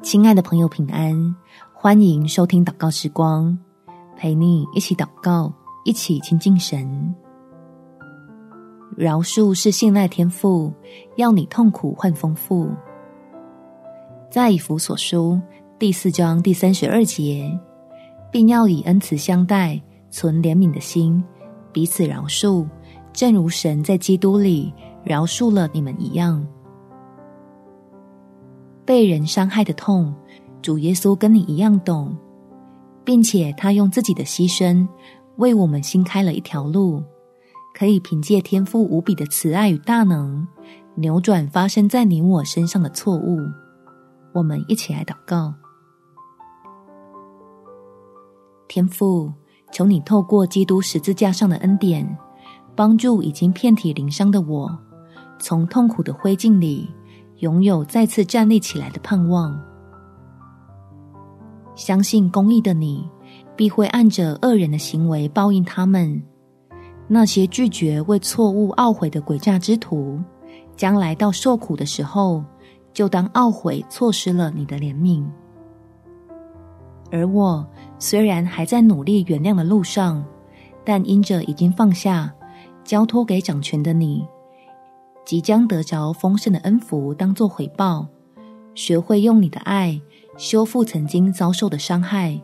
亲爱的朋友，平安！欢迎收听祷告时光，陪你一起祷告，一起亲近神。饶恕是信赖天赋，要你痛苦换丰富。在以弗所书第四章第三十二节，并要以恩慈相待，存怜悯的心，彼此饶恕，正如神在基督里饶恕了你们一样。被人伤害的痛，主耶稣跟你一样懂，并且他用自己的牺牲为我们新开了一条路，可以凭借天父无比的慈爱与大能，扭转发生在你我身上的错误。我们一起来祷告：天父，求你透过基督十字架上的恩典，帮助已经遍体鳞伤的我，从痛苦的灰烬里。拥有再次站立起来的盼望，相信公义的你必会按着恶人的行为报应他们。那些拒绝为错误懊悔的诡诈之徒，将来到受苦的时候，就当懊悔错失了你的怜悯。而我虽然还在努力原谅的路上，但因着已经放下，交托给掌权的你。即将得着丰盛的恩福，当作回报，学会用你的爱修复曾经遭受的伤害，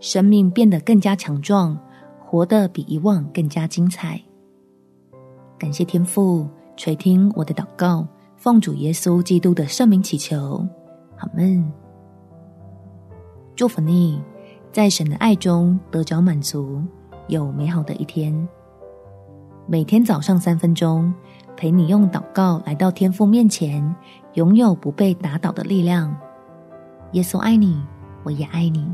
生命变得更加强壮，活得比以往更加精彩。感谢天父垂听我的祷告，奉主耶稣基督的圣名祈求，阿们。祝福你，在神的爱中得着满足，有美好的一天。每天早上三分钟。陪你用祷告来到天父面前，拥有不被打倒的力量。耶稣爱你，我也爱你。